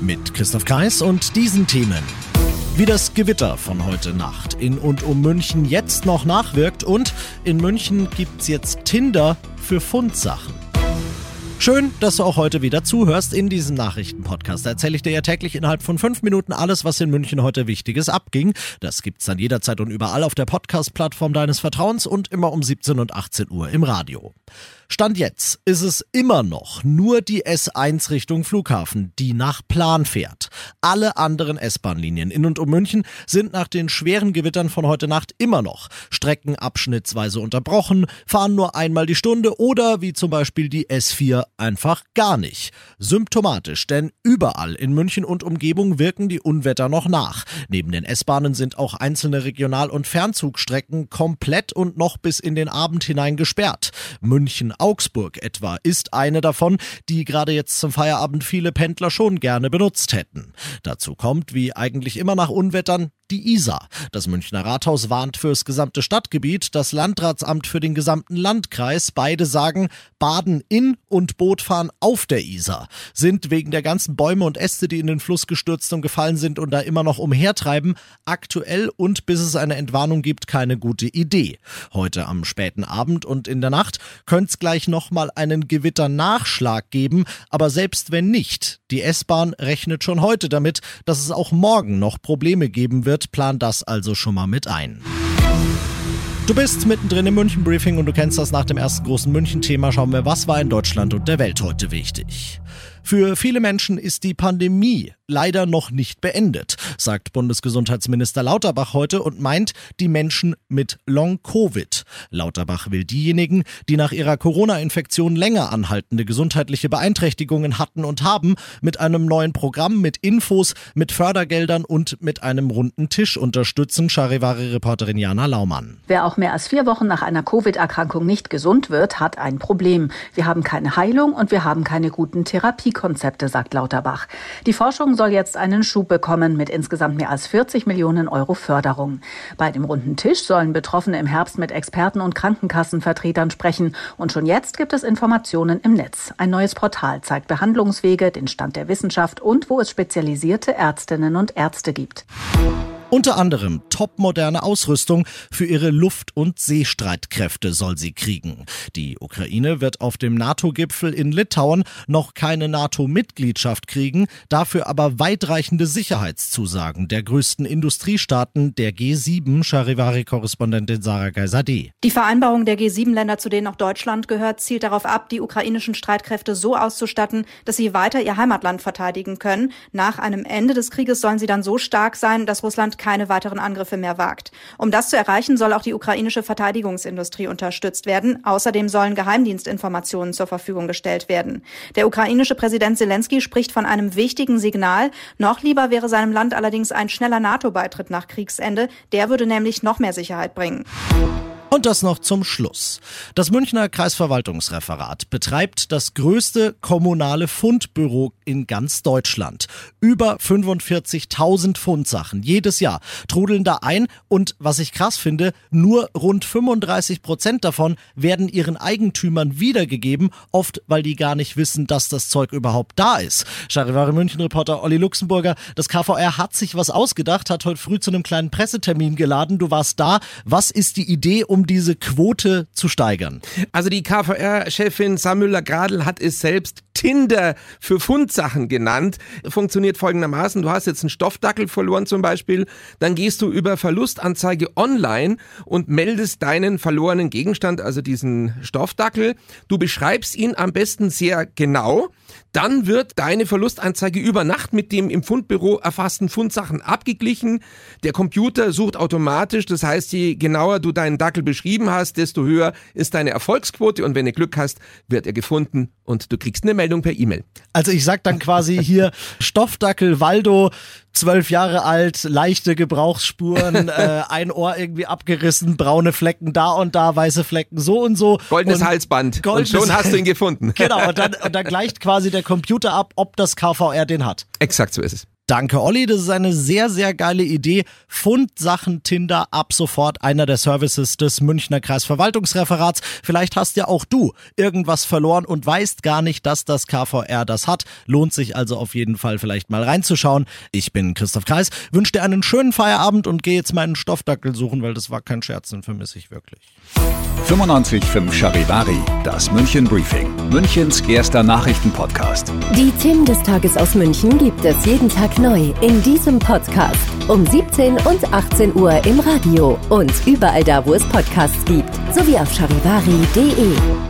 Mit Christoph Kreis und diesen Themen. Wie das Gewitter von heute Nacht in und um München jetzt noch nachwirkt und in München gibt's jetzt Tinder für Fundsachen. Schön, dass du auch heute wieder zuhörst in diesem Nachrichtenpodcast. Da erzähle ich dir ja täglich innerhalb von fünf Minuten alles, was in München heute Wichtiges abging. Das gibt's dann jederzeit und überall auf der Podcast-Plattform deines Vertrauens und immer um 17 und 18 Uhr im Radio. Stand jetzt ist es immer noch nur die S1 Richtung Flughafen, die nach Plan fährt. Alle anderen S-Bahn-Linien in und um München sind nach den schweren Gewittern von heute Nacht immer noch streckenabschnittsweise unterbrochen, fahren nur einmal die Stunde oder wie zum Beispiel die S4 einfach gar nicht. Symptomatisch, denn überall in München und Umgebung wirken die Unwetter noch nach. Neben den S-Bahnen sind auch einzelne Regional- und Fernzugstrecken komplett und noch bis in den Abend hinein gesperrt. München Augsburg etwa ist eine davon, die gerade jetzt zum Feierabend viele Pendler schon gerne benutzt hätten. Dazu kommt, wie eigentlich immer nach Unwettern, die Isar. Das Münchner Rathaus warnt fürs gesamte Stadtgebiet, das Landratsamt für den gesamten Landkreis. Beide sagen, Baden in und Bootfahren auf der Isar sind wegen der ganzen Bäume und Äste, die in den Fluss gestürzt und gefallen sind und da immer noch umhertreiben, aktuell und bis es eine Entwarnung gibt, keine gute Idee. Heute am späten Abend und in der Nacht könnte es gleich nochmal einen Gewitternachschlag geben, aber selbst wenn nicht, die S-Bahn rechnet schon heute damit, dass es auch morgen noch Probleme geben wird, plan das also schon mal mit ein. Du bist mittendrin im München Briefing und du kennst das nach dem ersten großen München-Thema. Schauen wir, was war in Deutschland und der Welt heute wichtig. Für viele Menschen ist die Pandemie leider noch nicht beendet, sagt Bundesgesundheitsminister Lauterbach heute und meint die Menschen mit Long-Covid. Lauterbach will diejenigen, die nach ihrer Corona-Infektion länger anhaltende gesundheitliche Beeinträchtigungen hatten und haben, mit einem neuen Programm, mit Infos, mit Fördergeldern und mit einem runden Tisch unterstützen, Charivari-Reporterin Jana Laumann. Wer auch mehr als vier Wochen nach einer Covid-Erkrankung nicht gesund wird, hat ein Problem. Wir haben keine Heilung und wir haben keine guten Therapiekonzepte, sagt Lauterbach. Die Forschung soll jetzt einen Schub bekommen mit insgesamt mehr als 40 Millionen Euro Förderung. Bei dem runden Tisch sollen Betroffene im Herbst mit Experten und Krankenkassenvertretern sprechen. Und schon jetzt gibt es Informationen im Netz. Ein neues Portal zeigt Behandlungswege, den Stand der Wissenschaft und wo es spezialisierte Ärztinnen und Ärzte gibt. Unter anderem topmoderne Ausrüstung für ihre Luft- und Seestreitkräfte soll sie kriegen. Die Ukraine wird auf dem NATO-Gipfel in Litauen noch keine NATO-Mitgliedschaft kriegen, dafür aber weitreichende Sicherheitszusagen der größten Industriestaaten der G7, Charivari-Korrespondentin Sarah Geisade. Die Vereinbarung der G7-Länder, zu denen auch Deutschland gehört, zielt darauf ab, die ukrainischen Streitkräfte so auszustatten, dass sie weiter ihr Heimatland verteidigen können. Nach einem Ende des Krieges sollen sie dann so stark sein, dass Russland keine weiteren Angriffe mehr wagt. Um das zu erreichen, soll auch die ukrainische Verteidigungsindustrie unterstützt werden. Außerdem sollen Geheimdienstinformationen zur Verfügung gestellt werden. Der ukrainische Präsident Zelensky spricht von einem wichtigen Signal. Noch lieber wäre seinem Land allerdings ein schneller NATO-Beitritt nach Kriegsende. Der würde nämlich noch mehr Sicherheit bringen. Und das noch zum Schluss. Das Münchner Kreisverwaltungsreferat betreibt das größte kommunale Fundbüro in ganz Deutschland. Über 45.000 Fundsachen jedes Jahr trudeln da ein und was ich krass finde, nur rund 35 Prozent davon werden ihren Eigentümern wiedergegeben, oft weil die gar nicht wissen, dass das Zeug überhaupt da ist. Charivari München Reporter Olli Luxemburger, das KVR hat sich was ausgedacht, hat heute früh zu einem kleinen Pressetermin geladen. Du warst da. Was ist die Idee, um diese Quote zu steigern? Also die KVR-Chefin Samüller Gradl hat es selbst Tinder für Fundsachen genannt. Funktioniert folgendermaßen, du hast jetzt einen Stoffdackel verloren zum Beispiel, dann gehst du über Verlustanzeige online und meldest deinen verlorenen Gegenstand, also diesen Stoffdackel. Du beschreibst ihn am besten sehr genau. Dann wird deine Verlustanzeige über Nacht mit dem im Fundbüro erfassten Fundsachen abgeglichen. Der Computer sucht automatisch, das heißt, je genauer du deinen Dackel beschrieben hast, desto höher ist deine Erfolgsquote und wenn du Glück hast, wird er gefunden und du kriegst eine Meldung per E-Mail. Also ich sag dann quasi hier Stoffdackel Waldo, zwölf Jahre alt, leichte Gebrauchsspuren, äh, ein Ohr irgendwie abgerissen, braune Flecken da und da, weiße Flecken so und so. Goldenes und Halsband. goldenes und schon hast du ihn gefunden. Genau, und dann, und dann gleicht quasi der Computer ab, ob das KVR den hat. Exakt so ist es. Danke, Olli. Das ist eine sehr, sehr geile Idee. Fundsachen Tinder ab sofort einer der Services des Münchner Kreisverwaltungsreferats. Vielleicht hast ja auch du irgendwas verloren und weißt gar nicht, dass das KVR das hat. Lohnt sich also auf jeden Fall vielleicht mal reinzuschauen. Ich bin Christoph Kreis, wünsche dir einen schönen Feierabend und gehe jetzt meinen Stoffdackel suchen, weil das war kein Scherz, den vermisse ich wirklich. 95.5 Charivari, das München Briefing, Münchens erster Nachrichtenpodcast. Die Themen des Tages aus München gibt es jeden Tag neu in diesem Podcast. Um 17 und 18 Uhr im Radio und überall da, wo es Podcasts gibt. Sowie auf charivari.de.